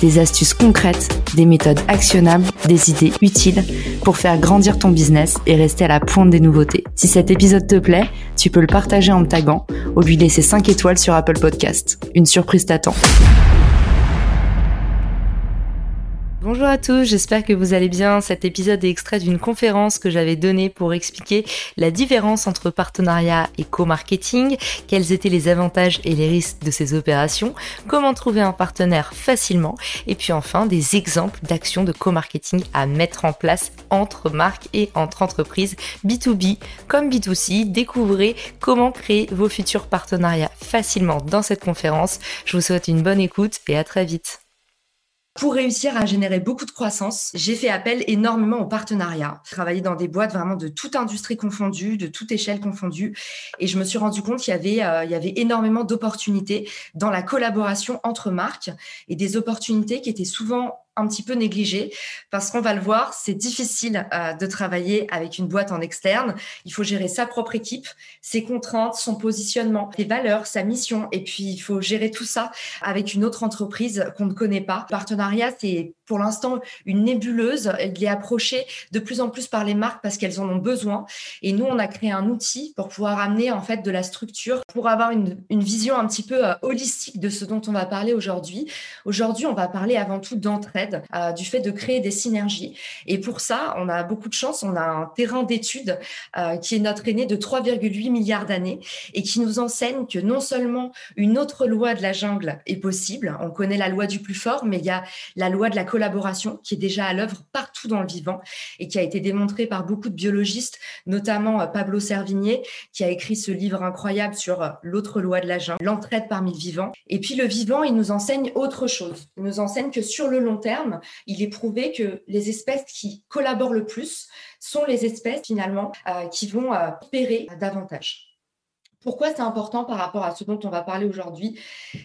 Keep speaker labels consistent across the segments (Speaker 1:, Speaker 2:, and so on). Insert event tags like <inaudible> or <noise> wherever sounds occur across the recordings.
Speaker 1: des astuces concrètes, des méthodes actionnables, des idées utiles pour faire grandir ton business et rester à la pointe des nouveautés. Si cet épisode te plaît, tu peux le partager en me taguant ou lui laisser 5 étoiles sur Apple Podcast. Une surprise t'attend. Bonjour à tous, j'espère que vous allez bien. Cet épisode est extrait d'une conférence que j'avais donnée pour expliquer la différence entre partenariat et co-marketing, quels étaient les avantages et les risques de ces opérations, comment trouver un partenaire facilement, et puis enfin des exemples d'actions de co-marketing à mettre en place entre marques et entre entreprises B2B comme B2C. Découvrez comment créer vos futurs partenariats facilement dans cette conférence. Je vous souhaite une bonne écoute et à très vite.
Speaker 2: Pour réussir à générer beaucoup de croissance, j'ai fait appel énormément aux partenariats. Travaillé dans des boîtes vraiment de toute industrie confondue, de toute échelle confondue. Et je me suis rendu compte qu'il y avait, euh, il y avait énormément d'opportunités dans la collaboration entre marques et des opportunités qui étaient souvent un petit peu négligé parce qu'on va le voir, c'est difficile euh, de travailler avec une boîte en externe. Il faut gérer sa propre équipe, ses contraintes, son positionnement, ses valeurs, sa mission. Et puis, il faut gérer tout ça avec une autre entreprise qu'on ne connaît pas. Le partenariat, c'est pour l'instant une nébuleuse. Il est approché de plus en plus par les marques parce qu'elles en ont besoin. Et nous, on a créé un outil pour pouvoir amener en fait de la structure, pour avoir une, vision un petit peu euh, holistique de ce dont on va parler aujourd'hui. Aujourd'hui, on va parler avant tout d'entraide, euh, du fait de créer des synergies. Et pour ça, on a beaucoup de chance. On a un terrain d'études euh, qui est notre aîné de 3,8 milliards d'années et qui nous enseigne que non seulement une autre loi de la jungle est possible, on connaît la loi du plus fort, mais il y a la loi de la collaboration qui est déjà à l'œuvre partout dans le vivant et qui a été démontrée par beaucoup de biologistes, notamment euh, Pablo Servigné, qui a écrit ce livre incroyable sur l'autre loi de la jungle, l'entraide parmi le vivant. Et puis le vivant, il nous enseigne autre chose. Il nous enseigne que sur le long terme, il est prouvé que les espèces qui collaborent le plus sont les espèces finalement euh, qui vont euh, opérer davantage. Pourquoi c'est important par rapport à ce dont on va parler aujourd'hui?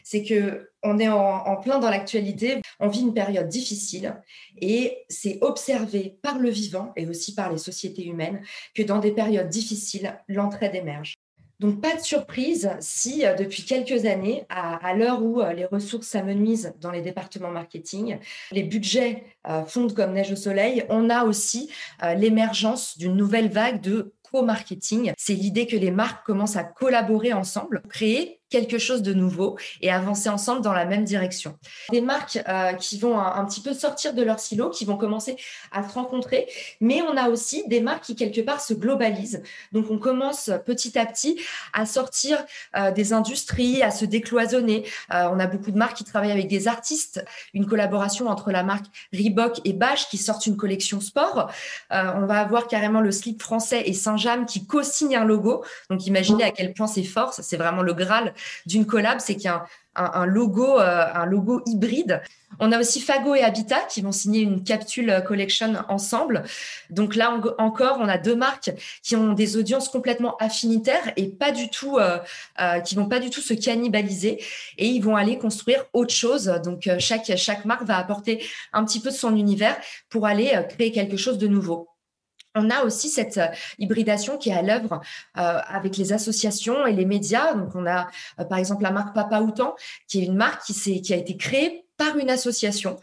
Speaker 2: C'est que on est en, plein dans l'actualité, on vit une période difficile et c'est observé par le vivant et aussi par les sociétés humaines que dans des périodes difficiles, l'entraide émerge. Donc, pas de surprise si, euh, depuis quelques années, à, l'heure où euh, les ressources s'amenuisent dans les départements marketing, les budgets euh, fondent comme neige au soleil, on a aussi l'émergence d'une nouvelle vague de co-marketing. C'est l'idée que les marques commencent à collaborer ensemble, créer quelque chose de nouveau et avancer ensemble dans la même direction. Des marques euh, qui vont un, petit peu sortir de leur silo, qui vont commencer à se rencontrer, mais on a aussi des marques qui quelque part se globalisent. Donc on commence petit à petit à sortir euh, des industries, à se décloisonner. Euh, on a beaucoup de marques qui travaillent avec des artistes, une collaboration entre la marque Reebok et Bash qui sortent une collection sport. on va avoir carrément le slip français et Saint-James qui co-signent un logo. Donc imaginez à quel point c'est fort, c'est vraiment le Graal d'une collab, c'est qu'il y a un, logo, euh, un logo hybride. On a aussi Fago et Habitat qui vont signer une capsule collection ensemble. Donc là encore, on a deux marques qui ont des audiences complètement affinitaires et pas du tout, euh, euh, qui vont pas du tout se cannibaliser et ils vont aller construire autre chose. Donc chaque chaque marque va apporter un petit peu de son univers pour aller créer quelque chose de nouveau. On a aussi cette euh, hybridation qui est à l'œuvre euh, avec les associations et les médias. Donc, on a euh, par exemple la marque Papa Outan, qui est une marque qui, a été créée par une association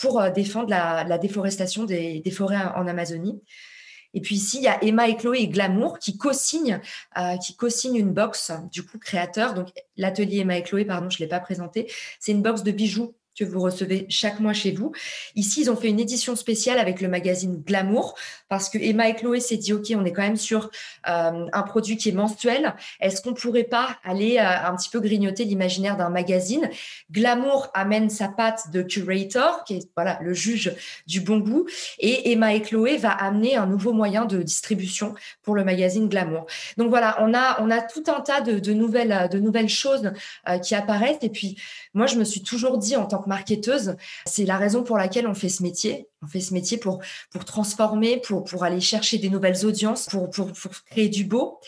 Speaker 2: pour défendre la, déforestation des, forêts en Amazonie. Et puis ici, il y a Emma et Chloé et Glamour qui co-signent, une box du coup créateur. Donc l'atelier Emma et Chloé, pardon, je l'ai pas présenté. C'est une box de bijoux que vous recevez chaque mois chez vous. Ici, ils ont fait une édition spéciale avec le magazine Glamour parce que Emma et Chloé s'est dit, OK, on est quand même sur euh, un produit qui est mensuel. Est-ce qu'on pourrait pas aller euh, un petit peu grignoter l'imaginaire d'un magazine? Glamour amène sa patte de curator, qui est voilà le juge du bon goût, et Emma et Chloé va amener un nouveau moyen de distribution pour le magazine Glamour. Donc voilà, on a on a tout un tas de, nouvelles de nouvelles choses euh, qui apparaissent. Et puis moi, je me suis toujours dit en tant tant marketeuse, c'est la raison pour laquelle on fait ce métier. On fait ce métier pour, pour transformer, pour, pour aller chercher des nouvelles audiences, pour, pour, pour créer du beau.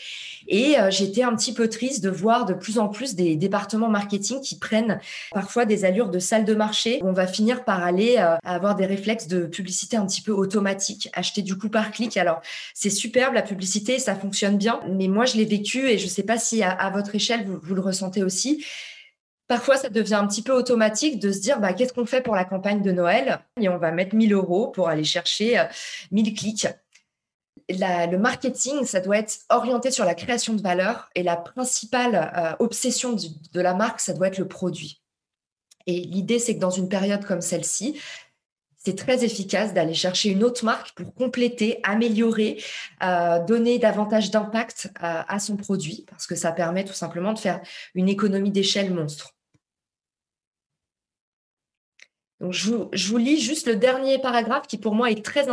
Speaker 2: Et euh, j'étais un petit peu triste de voir de plus en plus des départements marketing qui prennent parfois des allures de salle de marché. On va finir par aller euh, avoir des réflexes de publicité un petit peu automatique, acheter du coup par clic. Alors c'est superbe la publicité, ça fonctionne bien, mais moi je l'ai vécu et je ne sais pas si à, votre échelle vous le ressentez aussi Parfois, ça devient un petit peu automatique de se dire bah, qu'est-ce qu'on fait pour la campagne de Noël? Et on va mettre 1000 euros pour aller chercher 1000 euh, clics. le marketing, ça doit être orienté sur la création de valeur et la principale euh, obsession de la marque, ça doit être le produit. Et l'idée, c'est que dans une période comme celle-ci, c'est très efficace d'aller chercher une autre marque pour compléter, améliorer, euh, donner davantage d'impact à, son produit, parce que ça permet tout simplement de faire une économie d'échelle monstre. Donc, je vous, lis juste le dernier paragraphe qui pour moi est, très,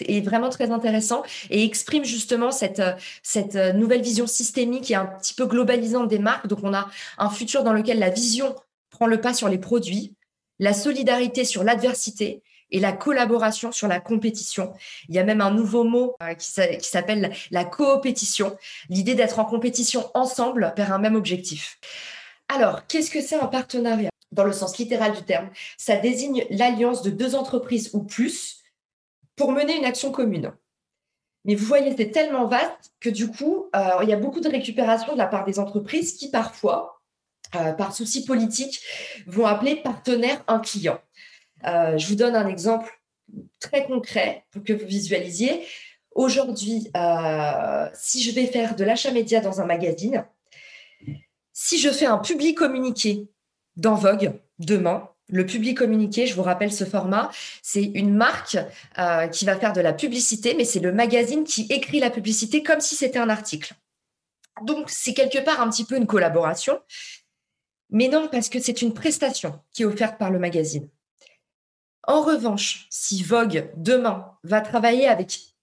Speaker 2: est vraiment très intéressant et exprime justement cette, cette nouvelle vision systémique et un petit peu globalisante des marques. Donc on a un futur dans lequel la vision prend le pas sur les produits, la solidarité sur l'adversité et la collaboration sur la compétition. Il y a même un nouveau mot euh, qui s'appelle la coopétition, l'idée d'être en compétition ensemble vers un même objectif. Alors, qu'est-ce que c'est un partenariat? Dans le sens littéral du terme, ça désigne l'alliance de deux entreprises ou plus pour mener une action commune. Mais vous voyez, c'est tellement vaste que du coup, euh, il y a beaucoup de récupération de la part des entreprises qui parfois, euh, par souci politique, vont appeler partenaire un client. Euh, je vous donne un exemple très concret pour que vous visualisiez. Aujourd'hui, euh, si je vais faire de l'achat média dans un magazine, si je fais un public communiqué dans Vogue demain, le public communiqué, je vous rappelle ce format, c'est une marque euh, qui va faire de la publicité, mais c'est le magazine qui écrit la publicité comme si c'était un article. Donc, c'est quelque part un petit peu une collaboration, mais non, parce que c'est une prestation qui est offerte par le magazine. En revanche, si Vogue, demain, va travailler avec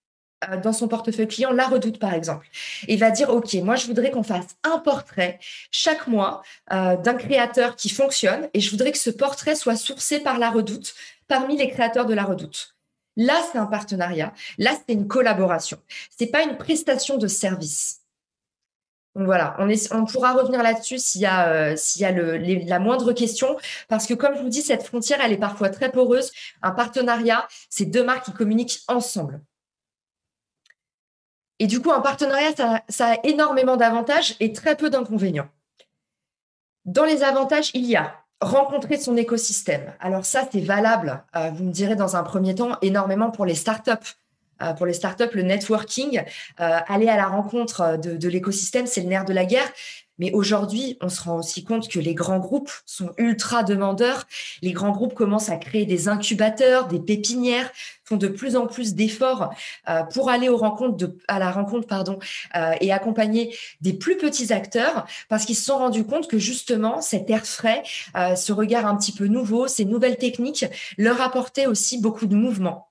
Speaker 2: euh, dans son portefeuille client la redoute par exemple et va dire ok moi je voudrais qu'on fasse un portrait chaque mois euh, d'un créateur qui fonctionne et je voudrais que ce portrait soit sourcé par la redoute parmi les créateurs de la redoute. Là c'est un partenariat. Là c'est une collaboration. C'est pas une prestation de service donc voilà, on, pourra revenir là-dessus s'il y a, euh, la moindre question, parce que comme je vous dis, cette frontière, elle est parfois très poreuse. Un partenariat, c'est deux marques qui communiquent ensemble. Et du coup, un partenariat, ça, a énormément d'avantages et très peu d'inconvénients. Dans les avantages, il y a rencontrer son écosystème. Alors ça, c'est valable, euh, vous me direz dans un premier temps, énormément pour les startups. Euh, pour les startups, le networking, euh, aller à la rencontre de, l'écosystème, c'est le nerf de la guerre. Mais aujourd'hui, on se rend aussi compte que les grands groupes sont ultra demandeurs. Les grands groupes commencent à créer des incubateurs, des pépinières, font de plus en plus d'efforts euh, pour aller aux rencontres à la rencontre et accompagner des plus petits acteurs parce qu'ils se sont rendus compte que justement cet air frais, ce regard un petit peu nouveau, ces nouvelles techniques leur apportaient aussi beaucoup de mouvement.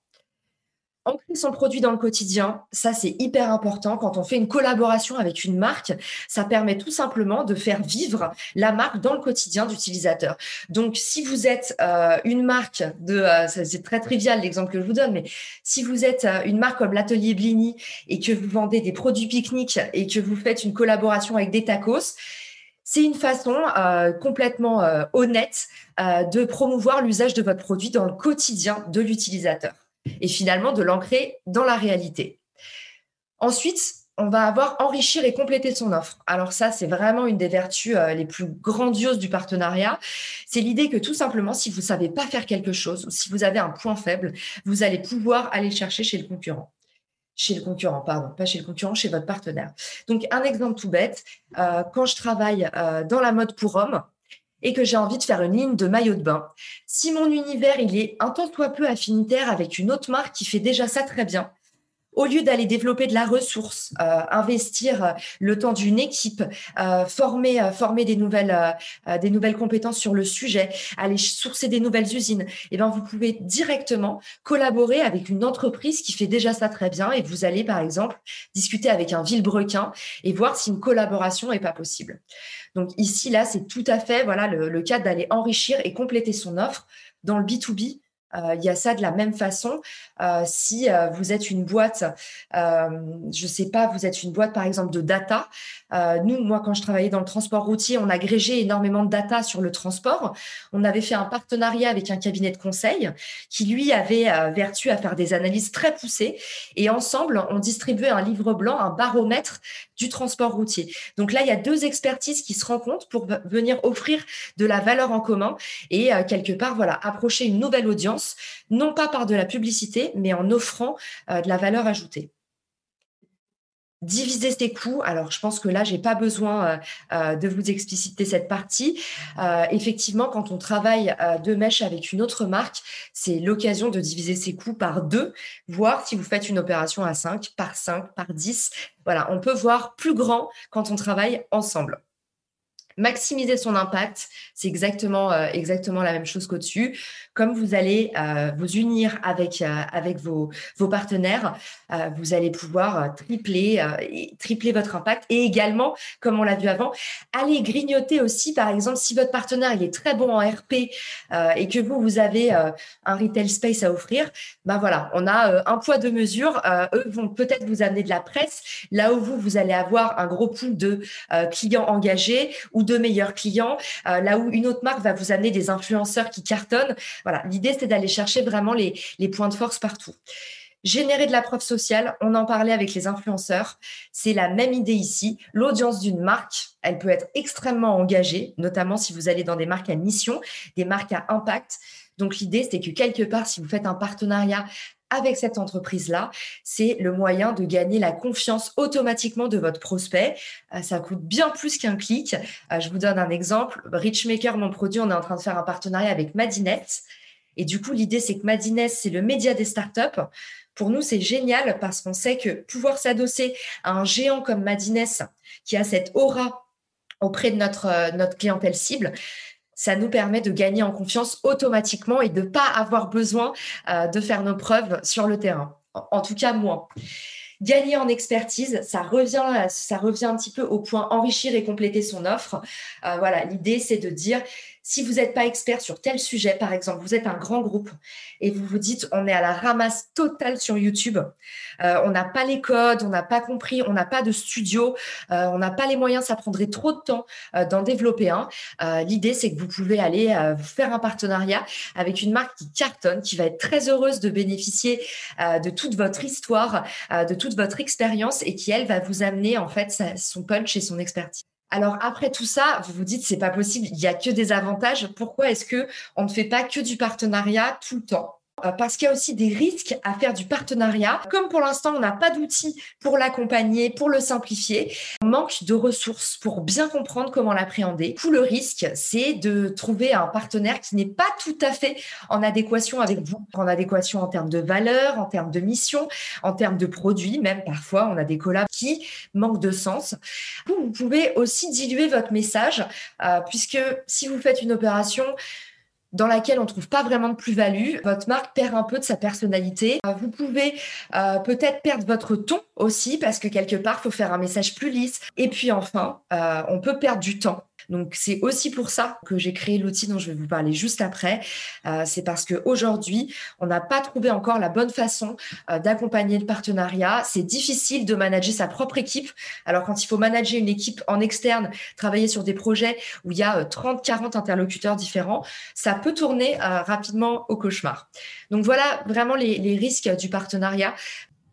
Speaker 2: Ancrer son produit dans le quotidien, ça c'est hyper important. Quand on fait une collaboration avec une marque, ça permet tout simplement de faire vivre la marque dans le quotidien d'utilisateur. Donc si vous êtes euh, une marque de, euh, c'est très trivial l'exemple que je vous donne, mais si vous êtes euh, une marque comme l'atelier Blini et que vous vendez des produits pique-nique et que vous faites une collaboration avec des tacos, c'est une façon complètement honnête de promouvoir l'usage de votre produit dans le quotidien de l'utilisateur et finalement de l'ancrer dans la réalité. Ensuite, on va avoir enrichir et compléter son offre. Alors ça, c'est vraiment une des vertus euh, les plus grandioses du partenariat. C'est l'idée que tout simplement, si vous savez pas faire quelque chose ou si vous avez un point faible, vous allez pouvoir aller chercher chez le concurrent. Chez le concurrent, pardon, pas chez le concurrent, chez votre partenaire. Donc un exemple tout bête, euh, quand je travaille euh, dans la mode pour hommes, et que j'ai envie de faire une ligne de maillot de bain, si mon univers il est un tant soit peu affinitaire avec une autre marque qui fait déjà ça très bien, au lieu d'aller développer de la ressource, euh, investir euh, le temps d'une équipe, euh, former, former des nouvelles, des nouvelles compétences sur le sujet, aller sourcer des nouvelles usines, et eh ben vous pouvez directement collaborer avec une entreprise qui fait déjà ça très bien et vous allez par exemple discuter avec un Villebrequin et voir si une collaboration est pas possible. Donc ici là c'est tout à fait voilà le, le cas d'aller enrichir et compléter son offre dans le B2B euh, il y a ça de la même façon. Euh, si euh, vous êtes une boîte, je ne sais pas, vous êtes une boîte par exemple de data. nous, moi, quand je travaillais dans le transport routier, on agrégeait énormément de data sur le transport. On avait fait un partenariat avec un cabinet de conseil qui, lui, avait vertu à faire des analyses très poussées. Et ensemble, on distribuait un livre blanc, un baromètre du transport routier. Donc là, il y a deux expertises qui se rencontrent pour venir offrir de la valeur en commun et quelque part, voilà, approcher une nouvelle audience non pas par de la publicité, mais en offrant euh, de la valeur ajoutée diviser ses coûts. Alors, je pense que là, j'ai pas besoin euh, euh, de vous expliciter cette partie. effectivement, quand on travaille de mèche avec une autre marque, c'est l'occasion de diviser ses coûts par deux, voir si vous faites une opération à 5, par 5, par 10. Voilà, on peut voir plus grand quand on travaille ensemble. Maximiser son impact, c'est exactement, euh, exactement la même chose qu'au-dessus. Comme vous allez euh, vous unir avec, euh, avec vos, vos partenaires, vous allez pouvoir tripler, tripler votre impact et également, comme on l'a vu avant, aller grignoter aussi, par exemple, si votre partenaire il est très bon en RP et que vous, vous avez un retail space à offrir, ben voilà, on a un poids de mesure. eux vont peut-être vous amener de la presse, là où vous, vous allez avoir un gros pool de clients engagés ou meilleurs clients, euh, là où une autre marque va vous amener des influenceurs qui cartonnent. Voilà, l'idée c'est d'aller chercher vraiment les, les points de force partout. Générer de la preuve sociale, on en parlait avec les influenceurs, c'est la même idée ici. L'audience d'une marque, elle peut être extrêmement engagée, notamment si vous allez dans des marques à mission, des marques à impact. Donc l'idée, c'est que quelque part, si vous faites un partenariat avec cette entreprise-là, c'est le moyen de gagner la confiance automatiquement de votre prospect. Euh, ça coûte bien plus qu'un clic. Euh, je vous donne un exemple. Richmaker, mon produit, on est en train de faire un partenariat avec Madinette. Et du coup, l'idée, c'est que Madinette, c'est le média des startups. Pour nous, c'est génial parce qu'on sait que pouvoir s'adosser à un géant comme Madinette, qui a cette aura auprès de notre, euh, notre clientèle cible, ça nous permet de gagner en confiance automatiquement et de ne pas avoir besoin euh, de faire nos preuves sur le terrain. En, tout cas, moi. Gagner en expertise, ça revient, ça revient un petit peu au point enrichir et compléter son offre. Euh, voilà, l'idée, c'est de dire si vous n'êtes pas expert sur tel sujet, par exemple, vous êtes un grand groupe et vous vous dites on est à la ramasse totale sur YouTube, euh, on n'a pas les codes, on n'a pas compris, on n'a pas de studio, euh, on n'a pas les moyens, ça prendrait trop de temps euh, d'en développer un. L'idée, c'est que vous pouvez aller faire un partenariat avec une marque qui cartonne, qui va être très heureuse de bénéficier de toute votre histoire, de toute votre expérience et qui, elle, va vous amener en fait son punch et son expertise. Alors après tout ça, vous vous dites c'est pas possible, il y a que des avantages. Pourquoi est-ce que on ne fait pas que du partenariat tout le temps? Parce qu'il y a aussi des risques à faire du partenariat. Comme pour l'instant, on n'a pas d'outils pour l'accompagner, pour le simplifier, on manque de ressources pour bien comprendre comment l'appréhender. Tout le risque, c'est de trouver un partenaire qui n'est pas tout à fait en adéquation avec vous, en adéquation en termes de valeur, en termes de mission, en termes de produits, même parfois on a des collabs qui manquent de sens. Vous, pouvez aussi diluer votre message, euh, puisque si vous faites une opération, dans laquelle on trouve pas vraiment de plus-value, votre marque perd un peu de sa personnalité. Euh, vous pouvez euh, peut-être perdre votre ton aussi parce que quelque part, faut faire un message plus lisse. Et puis enfin, euh, on peut perdre du temps donc c'est aussi pour ça que j'ai créé l'outil dont je vais vous parler juste après. Euh, c'est parce qu'aujourd'hui, on n'a pas trouvé encore la bonne façon euh, d'accompagner le partenariat. C'est difficile de manager sa propre équipe. Alors quand il faut manager une équipe en externe, travailler sur des projets où il y a 30, euh, 40 interlocuteurs différents, ça peut tourner rapidement au cauchemar. Donc voilà vraiment les risques du partenariat.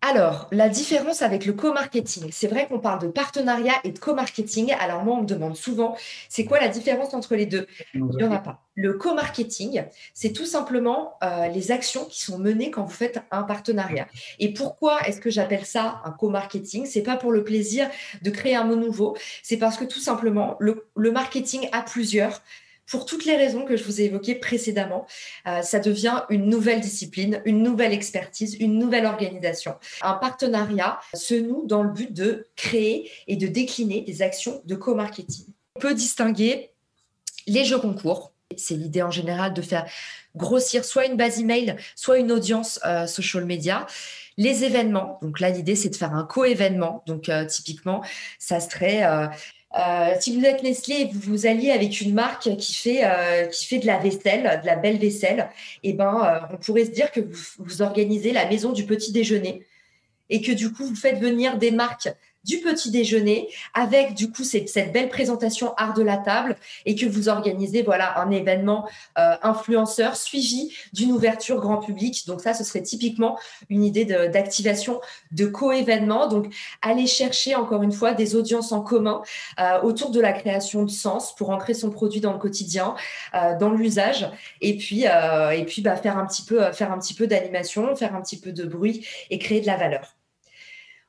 Speaker 2: Alors, la différence avec le co-marketing, c'est vrai qu'on parle de partenariat et de co-marketing. Alors moi, on me demande souvent, c'est quoi la différence entre les deux? Il n'y en a pas. Le co-marketing, c'est tout simplement euh, les actions qui sont menées quand vous faites un partenariat. Et pourquoi est-ce que j'appelle ça un co-marketing? C'est pas pour le plaisir de créer un mot nouveau, c'est parce que tout simplement, le, le marketing à plusieurs pour toutes les raisons que je vous ai évoquées précédemment. Euh, ça devient une nouvelle discipline, une nouvelle expertise, une nouvelle organisation. Un partenariat se noue dans le but de créer et de décliner des actions de co-marketing. On peut distinguer les jeux concours. C'est l'idée en général de faire grossir soit une base email, soit une audience euh, social media. Les événements, donc là l'idée c'est de faire un co-événement. Donc euh, typiquement, ça serait si vous êtes Nestlé et vous vous alliez avec une marque qui fait, euh, qui fait de la vaisselle, de la belle vaisselle, eh ben, euh, on pourrait se dire que vous, vous organisez la maison du petit déjeuner et que du coup, vous faites venir des marques du petit déjeuner avec du coup cette, belle présentation art de la table et que vous organisez voilà un événement euh, influenceur suivi d'une ouverture grand public. Donc ça, ce serait typiquement une idée d'activation de, co-événement. Donc aller chercher encore une fois des audiences en commun euh, autour de la création de sens pour ancrer son produit dans le quotidien, euh, dans l'usage et puis euh, et puis bah, faire un petit peu faire un petit peu d'animation, faire un petit peu de bruit et créer de la valeur.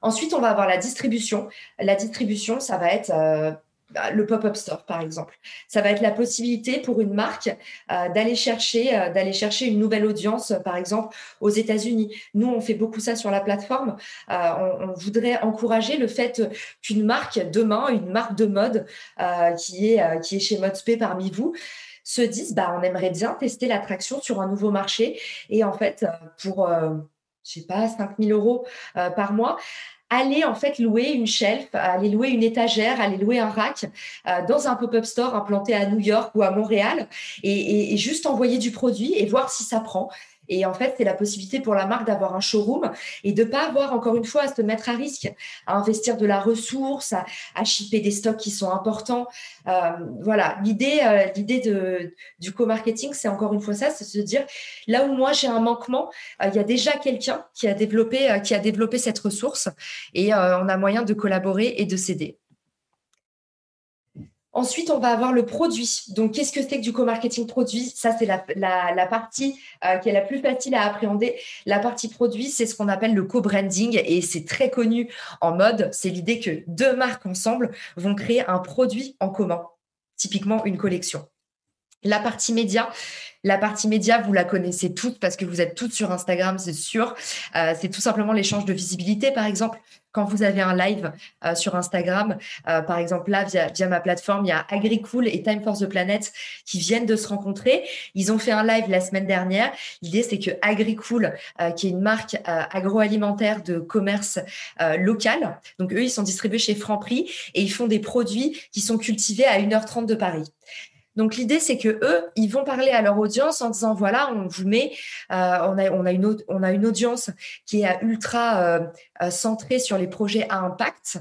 Speaker 2: Ensuite, on va avoir la distribution. La distribution, ça va être euh, bah, le pop-up store, par exemple. Ça va être la possibilité pour une marque euh, d'aller chercher, euh, d'aller chercher une nouvelle audience, par exemple, aux États-Unis. Nous, on fait beaucoup ça sur la plateforme. On, on, voudrait encourager le fait qu'une marque, demain, une marque de mode qui, est, qui est chez Modspay parmi vous, se dise, bah, on aimerait bien tester l'attraction sur un nouveau marché. Et en fait, pour je sais pas, 5 000 euros euh, par mois, aller en fait louer une shelf, aller louer une étagère, aller louer un rack euh, dans un pop-up store implanté à New York ou à Montréal et, juste envoyer du produit et voir si ça prend. Et en fait, c'est la possibilité pour la marque d'avoir un showroom et de pas avoir encore une fois à se mettre à risque, à investir de la ressource, à, à shipper des stocks qui sont importants. Euh, voilà, l'idée, euh, du co-marketing, c'est encore une fois ça, c'est se dire là où moi j'ai un manquement, euh, il y a déjà quelqu'un qui a développé qui a développé cette ressource et on a moyen de collaborer et de s'aider. Ensuite, on va avoir le produit. Donc, qu'est-ce que c'est que du co-marketing produit? Ça, c'est la, partie euh, qui est la plus facile à appréhender. La partie produit, c'est ce qu'on appelle le co-branding et c'est très connu en mode. C'est l'idée que deux marques ensemble vont créer un produit en commun, typiquement une collection. La partie média, la partie média, vous la connaissez toutes parce que vous êtes toutes sur Instagram, c'est sûr. Euh, c'est tout simplement l'échange de visibilité, par exemple quand vous avez un live euh, sur Instagram, euh, par exemple là via, ma plateforme, il y a AgriCool et Time for the Planet qui viennent de se rencontrer. Ils ont fait un live la semaine dernière. L'idée c'est que AgriCool, euh, qui est une marque agroalimentaire de commerce local, donc eux ils sont distribués chez Franprix et ils font des produits qui sont cultivés à 1h30 de Paris. Donc l'idée c'est que eux, ils vont parler à leur audience en disant voilà, on vous met, euh, on a une audience qui est ultra euh, euh, centrée sur les projets à impact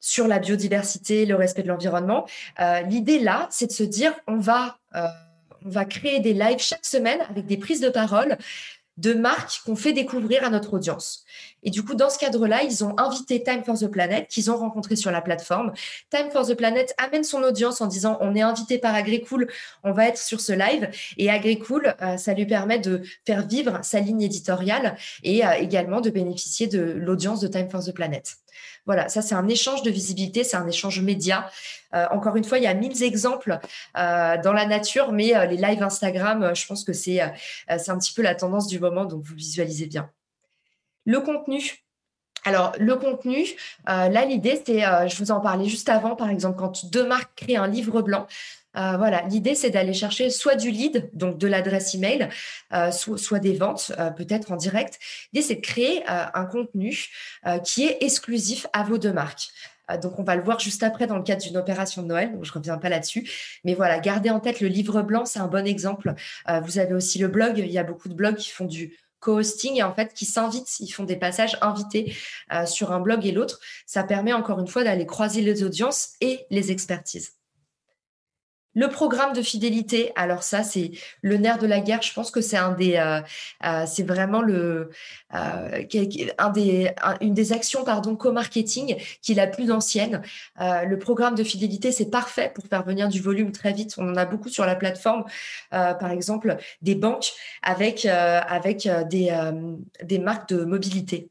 Speaker 2: sur la biodiversité, le respect de l'environnement. L'idée là, c'est de se dire on va créer des lives chaque semaine avec des prises de parole de marques qu'on fait découvrir à notre audience. Et du coup, dans ce cadre-là, ils ont invité Time for the Planet, qu'ils ont rencontré sur la plateforme. Time for the Planet amène son audience en disant on est invité par Agricool, on va être sur ce live. Et Agricool, euh, ça lui permet de faire vivre sa ligne éditoriale et euh, également de bénéficier de l'audience de Time for the Planet. Voilà, ça c'est un échange de visibilité, c'est un échange média. Euh, encore une fois, il y a mille exemples dans la nature, mais les lives Instagram, je pense que c'est un petit peu la tendance du moment, donc vous visualisez bien. Le contenu. Alors, le contenu, euh, là, l'idée, c'est, je vous en parlais juste avant, par exemple, quand deux marques créent un livre blanc, euh, voilà, l'idée c'est d'aller chercher soit du lead, donc de l'adresse email, euh, soit, soit, des ventes, euh, peut-être en direct. L'idée c'est de créer euh, un contenu euh, qui est exclusif à vos deux marques. Euh, donc, on va le voir juste après dans le cadre d'une opération de Noël. Donc, je reviens pas là-dessus. Mais voilà, gardez en tête le livre blanc, c'est un bon exemple. vous avez aussi le blog. Il y a beaucoup de blogs qui font du co-hosting et en fait qui s'invitent, ils font des passages invités euh, sur un blog et l'autre. Ça permet encore une fois d'aller croiser les audiences et les expertises. Le programme de fidélité, alors ça c'est le nerf de la guerre. Je pense que c'est un des, euh, euh, c'est vraiment le, euh, un des, un, une des actions pardon co-marketing qui est la plus ancienne. Euh, le programme de fidélité c'est parfait pour faire venir du volume très vite. On en a beaucoup sur la plateforme, euh, par exemple des banques avec avec des des marques de mobilité.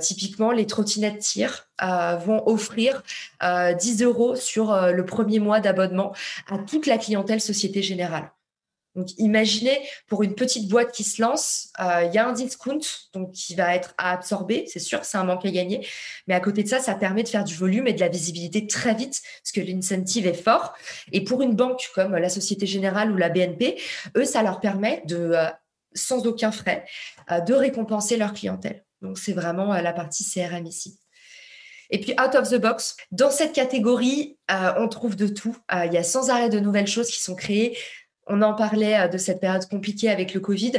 Speaker 2: Typiquement, les trottinettes tir vont offrir 10 euros sur le premier mois d'abonnement à toute la clientèle Société Générale. Donc, imaginez pour une petite boîte qui se lance, euh, il y a un discount donc qui va être à absorber, c'est sûr, c'est un manque à gagner. Mais à côté de ça, ça permet de faire du volume et de la visibilité très vite parce que l'incentive est fort. Et pour une banque comme la Société Générale ou la BNP, eux, ça leur permet de, euh, sans aucun frais, euh, de récompenser leur clientèle. Donc, c'est vraiment la partie CRM ici. Et puis, out of the box, dans cette catégorie, on trouve de tout. Il y a sans arrêt de nouvelles choses qui sont créées on en parlait euh, de cette période compliquée avec le Covid,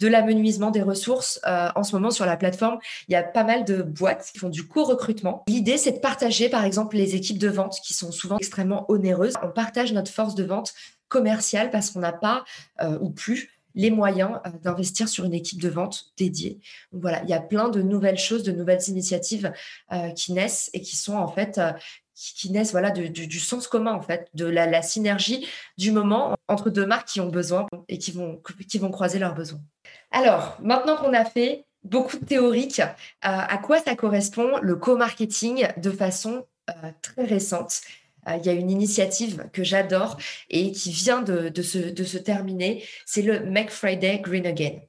Speaker 2: de l'amenuisement des ressources. Euh, en ce moment, sur la plateforme, il y a pas mal de boîtes qui font du co-recrutement. L'idée, c'est de partager, par exemple, les équipes de vente qui sont souvent extrêmement onéreuses. On partage notre force de vente commerciale parce qu'on n'a pas euh, ou plus les moyens d'investir sur une équipe de vente dédiée. Voilà, il y a plein de nouvelles choses, de nouvelles initiatives qui naissent et qui sont en fait qui, naissent voilà du, sens commun en fait, de la, synergie du moment entre deux marques qui ont besoin et qui vont, croiser leurs besoins. Alors, maintenant qu'on a fait beaucoup de théoriques, euh, à quoi ça correspond le co-marketing de façon euh, très récente? euh, il y a une initiative que j'adore et qui vient de, se, terminer, c'est le Make Friday Green Again.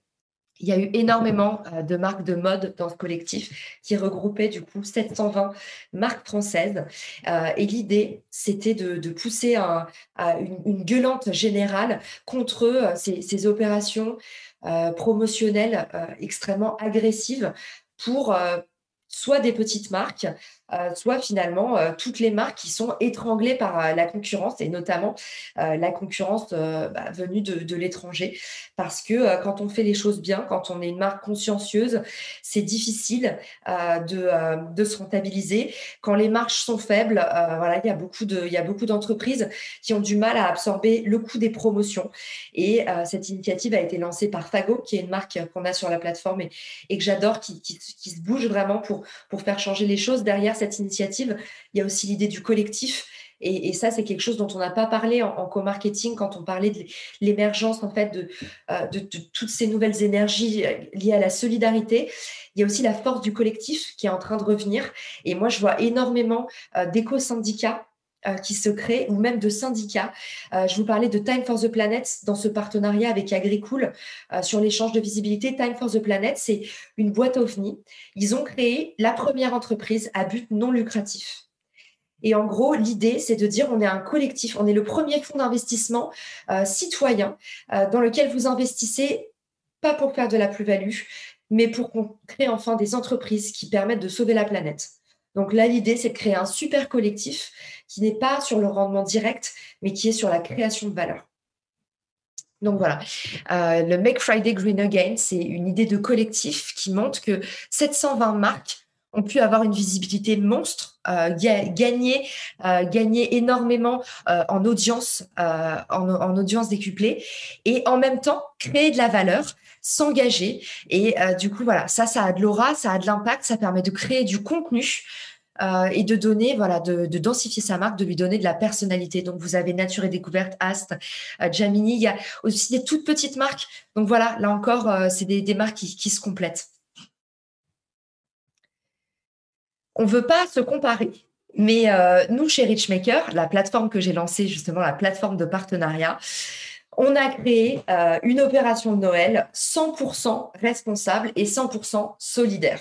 Speaker 2: Il y a eu énormément euh, de marques de mode dans ce collectif qui regroupait du coup 720 marques françaises. Euh, et l'idée, c'était de, pousser une, gueulante générale contre euh, ces, opérations promotionnelles extrêmement agressives pour soit des petites marques, euh, soit finalement euh, toutes les marques qui sont étranglées par euh, la concurrence et notamment la concurrence bah, venue de, l'étranger. Parce que quand on fait les choses bien, quand on est une marque consciencieuse, c'est difficile de, de, se rentabiliser. Quand les marges sont faibles, voilà, il y a beaucoup de, d'entreprises qui ont du mal à absorber le coût des promotions. Et cette initiative a été lancée par Fago, qui est une marque qu'on a sur la plateforme et, et que j'adore, qui, qui, qui, se bouge vraiment pour, pour faire changer les choses. Derrière cette initiative, il y a aussi l'idée du collectif. Et, ça, c'est quelque chose dont on n'a pas parlé en, co-marketing quand on parlait de l'émergence en fait de, euh, toutes ces nouvelles énergies euh, liées à la solidarité. Il y a aussi la force du collectif qui est en train de revenir. Et moi, je vois énormément euh, d'éco-syndicats qui se créent ou même de syndicats. je vous parlais de Time for the Planet dans ce partenariat avec Agricool sur l'échange de visibilité. Time for the Planet, c'est une boîte OVNI. Ils ont créé la première entreprise à but non lucratif. Et en gros, l'idée, c'est de dire on est un collectif, on est le premier fonds d'investissement citoyen dans lequel vous investissez pas pour faire de la plus-value, mais pour qu'on crée enfin des entreprises qui permettent de sauver la planète. Donc là, l'idée, c'est de créer un super collectif qui n'est pas sur le rendement direct, mais qui est sur la création de valeur. Donc voilà, euh, le Make Friday Green Again, c'est une idée de collectif qui montre que 720 marques ont pu avoir une visibilité monstre, euh, gagner, euh, gagner énormément en audience, en, en, audience décuplée, et en même temps créer de la valeur, s'engager. Et du coup, voilà, ça, ça a de l'aura, ça a de l'impact, ça permet de créer du contenu euh, et de donner, voilà, de, densifier sa marque, de lui donner de la personnalité. Donc, vous avez Nature et Découverte, Ast, euh, Jamini. Il y a aussi des toutes petites marques. Donc, voilà, là encore, euh, c'est des, marques qui, se complètent. On ne veut pas se comparer. Mais nous, chez Richmaker, la plateforme que j'ai lancée, justement, la plateforme de partenariat, on a créé une opération de Noël 100% responsable et 100% solidaire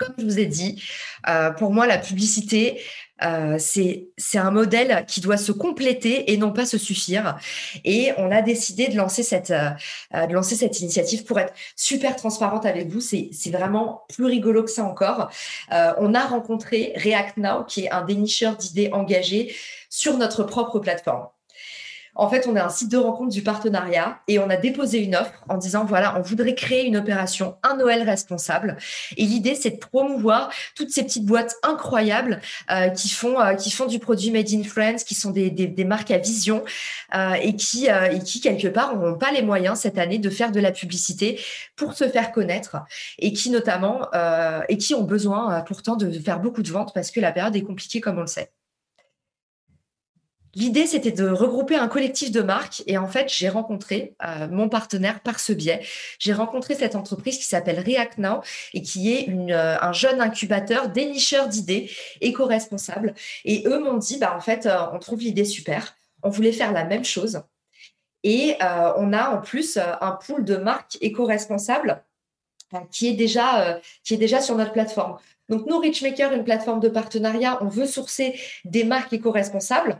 Speaker 2: comme je vous ai dit, euh, pour moi, la publicité, euh, c'est un modèle qui doit se compléter et non pas se suffire. Et on a décidé de lancer cette, euh, de lancer cette initiative pour être super transparente avec vous. C'est vraiment plus rigolo que ça encore. on a rencontré React Now, qui est un dénicheur d'idées engagées sur notre propre plateforme. En fait, on est un site de rencontre du partenariat et on a déposé une offre en disant voilà, on voudrait créer une opération un Noël responsable. Et l'idée, c'est de promouvoir toutes ces petites boîtes incroyables euh, qui font euh, qui font du produit made in France, qui sont des, des, marques à vision euh, et qui et qui quelque part n'auront pas les moyens cette année de faire de la publicité pour se faire connaître et qui notamment et qui ont besoin pourtant de faire beaucoup de ventes parce que la période est compliquée comme on le sait. L'idée, c'était de regrouper un collectif de marques et en fait, j'ai rencontré euh, mon partenaire par ce biais. J'ai rencontré cette entreprise qui s'appelle React Now et qui est euh, un jeune incubateur dénicheur d'idées éco-responsables. Et eux m'ont dit, bah, en fait, euh, on trouve l'idée super. On voulait faire la même chose. Et on a en plus un pool de marques éco-responsables qui est déjà qui est déjà sur notre plateforme. Donc nous, Richmaker, une plateforme de partenariat, on veut sourcer des marques éco-responsables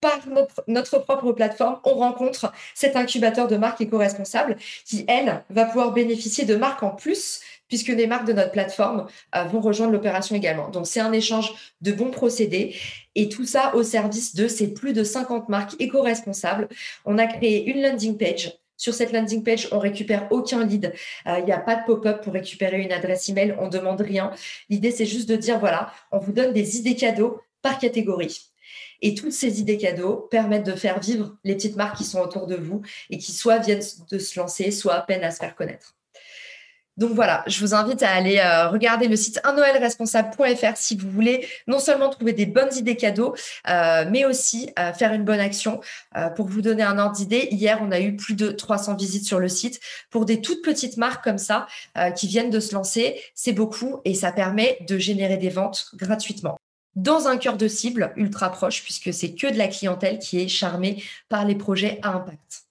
Speaker 2: par notre, propre plateforme, on rencontre cet incubateur de marques éco-responsables qui, elle, va pouvoir bénéficier de marques en plus puisque les marques de notre plateforme euh, vont rejoindre l'opération également. Donc, c'est un échange de bons procédés et tout ça au service de ces plus de 50 marques éco-responsables. On a créé une landing page. Sur cette landing page, on récupère aucun lead. Euh, il n'y a pas de pop-up pour récupérer une adresse email. On demande rien. L'idée, c'est juste de dire, voilà, on vous donne des idées cadeaux par catégorie. Et toutes ces idées cadeaux permettent de faire vivre les petites marques qui sont autour de vous et qui soit viennent de se lancer, soit à peine à se faire connaître. Donc voilà, je vous invite à aller euh, regarder le site unnoelresponsable.fr si vous voulez non seulement trouver des bonnes idées cadeaux, euh, mais aussi euh, faire une bonne action. pour vous donner un ordre d'idée, hier, on a eu plus de 300 visites sur le site pour des toutes petites marques comme ça qui viennent de se lancer. C'est beaucoup et ça permet de générer des ventes gratuitement dans un cœur de cible ultra proche, puisque c'est que de la clientèle qui est charmée par les projets à impact.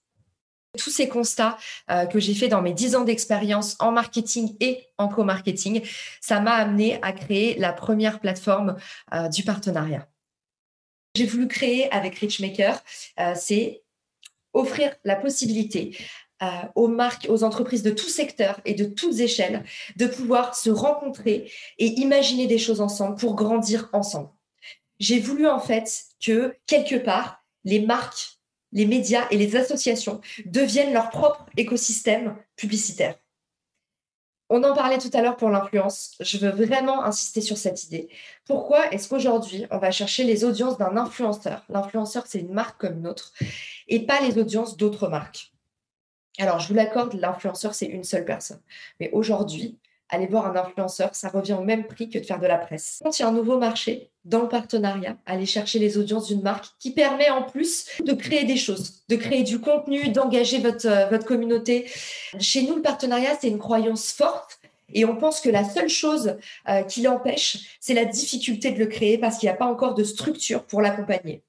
Speaker 2: Tous ces constats euh, que j'ai fait dans mes 10 ans d'expérience en marketing et en co-marketing, ça m'a amené à créer la première plateforme euh, du partenariat. J'ai voulu créer avec Richmaker, euh, c'est offrir la possibilité aux marques, aux entreprises de tout secteur et de toutes échelles de pouvoir se rencontrer et imaginer des choses ensemble pour grandir ensemble. J'ai voulu en fait que quelque part, les marques, les médias et les associations deviennent leur propre écosystème publicitaire. On en parlait tout à l'heure pour l'influence. Je veux vraiment insister sur cette idée. Pourquoi est-ce qu'aujourd'hui, on va chercher les audiences d'un influenceur? L'influenceur, c'est une marque comme une autre, et pas les audiences d'autres marques. Alors, je vous l'accorde, l'influenceur, c'est une seule personne. Mais aujourd'hui, aller voir un influenceur, ça revient au même prix que de faire de la presse. Quand il y a un nouveau marché dans le partenariat, aller chercher les audiences d'une marque qui permet en plus de créer des choses, de créer du contenu, d'engager votre, euh, votre communauté. Chez nous, le partenariat, c'est une croyance forte. Et on pense que la seule chose euh, qui l'empêche, c'est la difficulté de le créer parce qu'il n'y a pas encore de structure pour l'accompagner.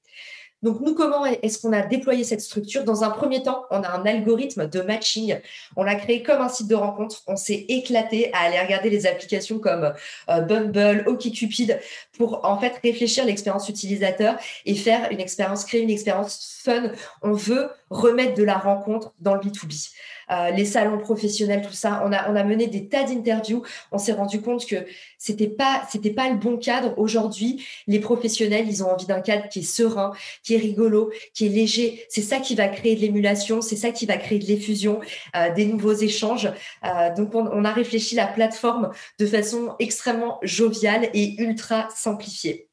Speaker 2: Donc, nous, comment est-ce qu'on a déployé cette structure? Dans un premier temps, on a un algorithme de matching. On l'a créé comme un site de rencontre. On s'est éclaté à aller regarder les applications comme euh, Bumble, OkCupid pour en fait réfléchir l'expérience utilisateur et faire une expérience, créer une expérience fun. On veut remettre de la rencontre dans le B2B. Euh, les salons professionnels, tout ça. On a, mené des tas d'interviews. On s'est rendu compte que c'était pas, pas le bon cadre. Aujourd'hui, les professionnels, ils ont envie d'un cadre qui est serein, qui est rigolo, qui est léger. C'est ça qui va créer de l'émulation, c'est ça qui va créer de l'effusion, euh, des nouveaux échanges. Euh, donc, on, on, a réfléchi la plateforme de façon extrêmement joviale et ultra simplifiée.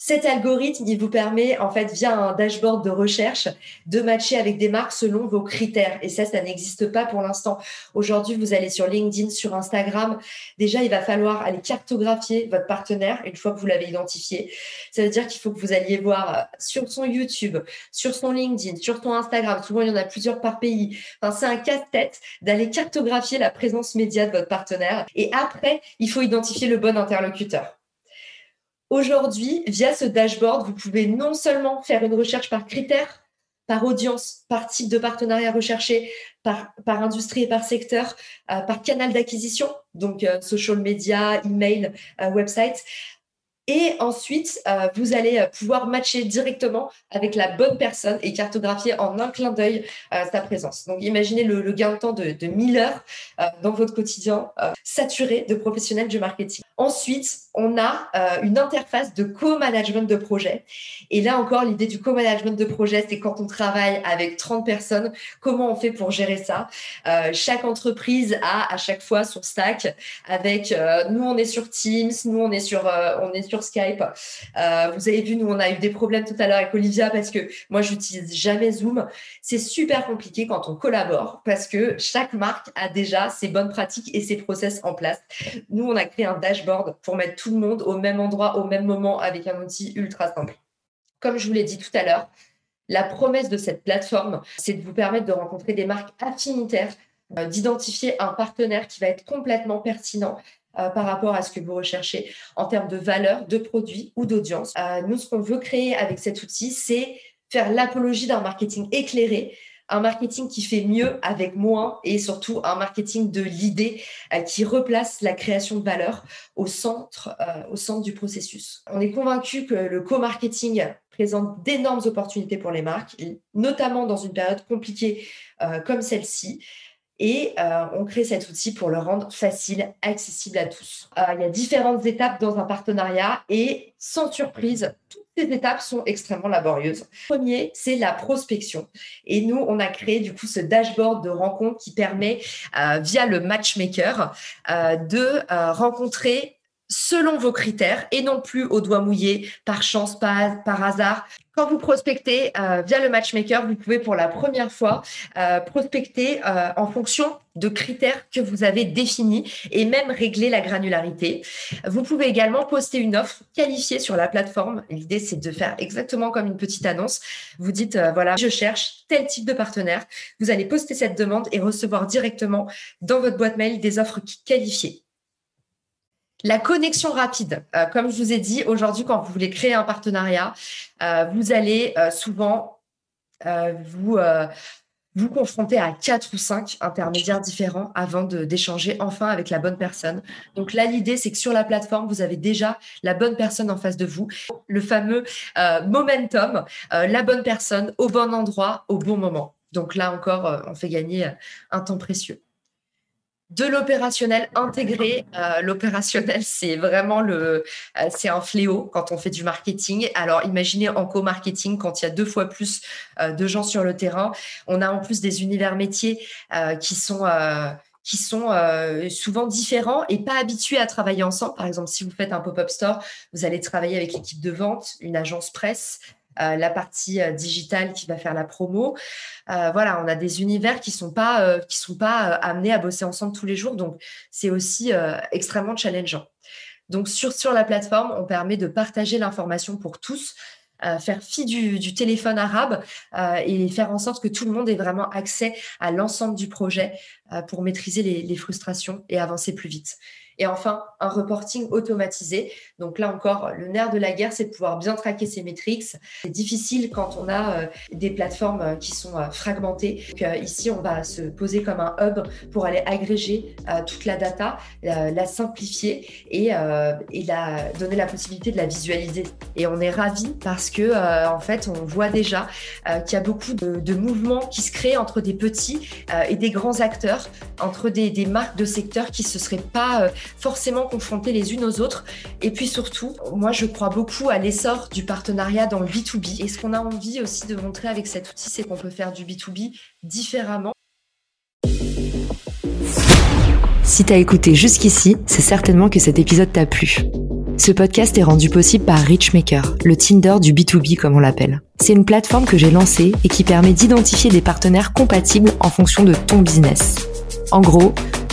Speaker 2: Cet algorithme, il vous permet, en fait, via un dashboard de recherche, de matcher avec des marques selon vos critères. Et ça, ça n'existe pas pour l'instant. Aujourd'hui, vous allez sur LinkedIn, sur Instagram. Déjà, il va falloir aller cartographier votre partenaire une fois que vous l'avez identifié. Ça veut dire qu'il faut que vous alliez voir euh, sur son YouTube, sur son LinkedIn, sur son Instagram. Souvent, il y en a plusieurs par pays. Enfin, c'est un casse-tête d'aller cartographier la présence média de votre partenaire. Et après, il faut identifier le bon interlocuteur. Aujourd'hui, via ce dashboard, vous pouvez non seulement faire une recherche par critères, par audience, par type de partenariat recherché, par, par industrie et par secteur, euh, par canal d'acquisition, donc euh, social media, email, euh, website, et ensuite, euh, vous allez euh, pouvoir matcher directement avec la bonne personne et cartographier en un clin d'œil euh, sa présence. Donc, imaginez le, gain de temps de, de 1000 heures dans votre quotidien saturé de professionnels du marketing. Ensuite, on a une interface de co-management de projet. Et là encore, l'idée du co-management de projet, c'est quand on travaille avec 30 personnes, comment on fait pour gérer ça? Chaque entreprise a à chaque fois son stack avec nous, on est sur Teams, nous, on est sur, on est sur Skype. Euh, vous avez vu, nous, on a eu des problèmes tout à l'heure avec Olivia parce que moi, j'utilise jamais Zoom. C'est super compliqué quand on collabore parce que chaque marque a déjà ses bonnes pratiques et ses process en place. Nous, on a créé un dashboard pour mettre tout le monde au même endroit, au même moment avec un outil ultra simple. Comme je vous l'ai dit tout à l'heure, la promesse de cette plateforme, c'est de vous permettre de rencontrer des marques affinitaires, euh, d'identifier un partenaire qui va être complètement pertinent euh, par rapport à ce que vous recherchez en termes de valeur, de produits ou d'audience. Euh, nous, ce qu'on veut créer avec cet outil, c'est faire l'apologie d'un marketing éclairé, un marketing qui fait mieux avec moins et surtout un marketing de l'idée qui replace la création de valeur au centre, au centre du processus. On est convaincu que le co-marketing présente d'énormes opportunités pour les marques, notamment dans une période compliquée comme celle-ci. Et euh, on crée cet outil pour le rendre facile, accessible à tous. Euh, il y a différentes étapes dans un partenariat et sans surprise, toutes ces étapes sont extrêmement laborieuses. Premier, c'est la prospection. Et nous, on a créé du coup ce dashboard de rencontre qui permet, euh, via le matchmaker, de rencontrer selon vos critères et non plus au doigt mouillé, par chance, par, par hasard. Quand vous prospectez euh, via le matchmaker, vous pouvez pour la première fois euh, prospecter euh, en fonction de critères que vous avez définis et même régler la granularité. Vous pouvez également poster une offre qualifiée sur la plateforme. L'idée, c'est de faire exactement comme une petite annonce. Vous dites, voilà, je cherche tel type de partenaire. Vous allez poster cette demande et recevoir directement dans votre boîte mail des offres qualifiées. La connexion rapide, euh, comme je vous ai dit, aujourd'hui, quand vous voulez créer un partenariat, euh, vous allez euh, souvent vous, vous confronter à quatre ou cinq intermédiaires différents avant d'échanger enfin avec la bonne personne. Donc là, l'idée, c'est que sur la plateforme, vous avez déjà la bonne personne en face de vous, le fameux momentum, la bonne personne au bon endroit, au bon moment. Donc là encore, on fait gagner un temps précieux de l'opérationnel intégré. Euh, l'opérationnel, <laughs> c'est vraiment le, euh, c'est un fléau quand on fait du marketing. Alors, imaginez en co-marketing quand il y a deux fois plus euh, de gens sur le terrain. On a en plus des univers métiers qui sont qui sont souvent différents et pas habitués à travailler ensemble. Par exemple, si vous faites un pop-up store, vous allez travailler avec l'équipe de vente, une agence presse, la partie euh, digitale qui va faire la promo. Euh, voilà, on a des univers qui sont pas qui sont pas amenés à bosser ensemble tous les jours, donc c'est aussi extrêmement challengeant. Donc sur sur la plateforme, on permet de partager l'information pour tous. faire fi du, téléphone arabe et faire en sorte que tout le monde ait vraiment accès à l'ensemble du projet pour maîtriser les, frustrations et avancer plus vite. Et enfin, un reporting automatisé. Donc là encore, le nerf de la guerre, c'est de pouvoir bien traquer ses métriques. C'est difficile quand on a euh, des plateformes euh, qui sont euh, fragmentées. ici, on va se poser comme un hub pour aller agréger toute la data, la simplifier et, la, donner la possibilité de la visualiser. Et on est ravis parce que en fait, on voit déjà qu'il y a beaucoup de, mouvements qui se créent entre des petits et des grands acteurs, entre des, des marques de secteur qui se seraient pas forcément confrontées les unes aux autres. Et puis surtout, moi je crois beaucoup à l'essor du partenariat dans le B2B. Et ce qu'on a envie aussi de montrer avec cet outil, c'est qu'on peut faire du B2B différemment.
Speaker 1: Si t'as écouté jusqu'ici, c'est certainement que cet épisode t'a plu. Ce podcast est rendu possible par Richmaker, le Tinder du B2B comme on l'appelle. C'est une plateforme que j'ai lancée et qui permet d'identifier des partenaires compatibles en fonction de ton business. En gros,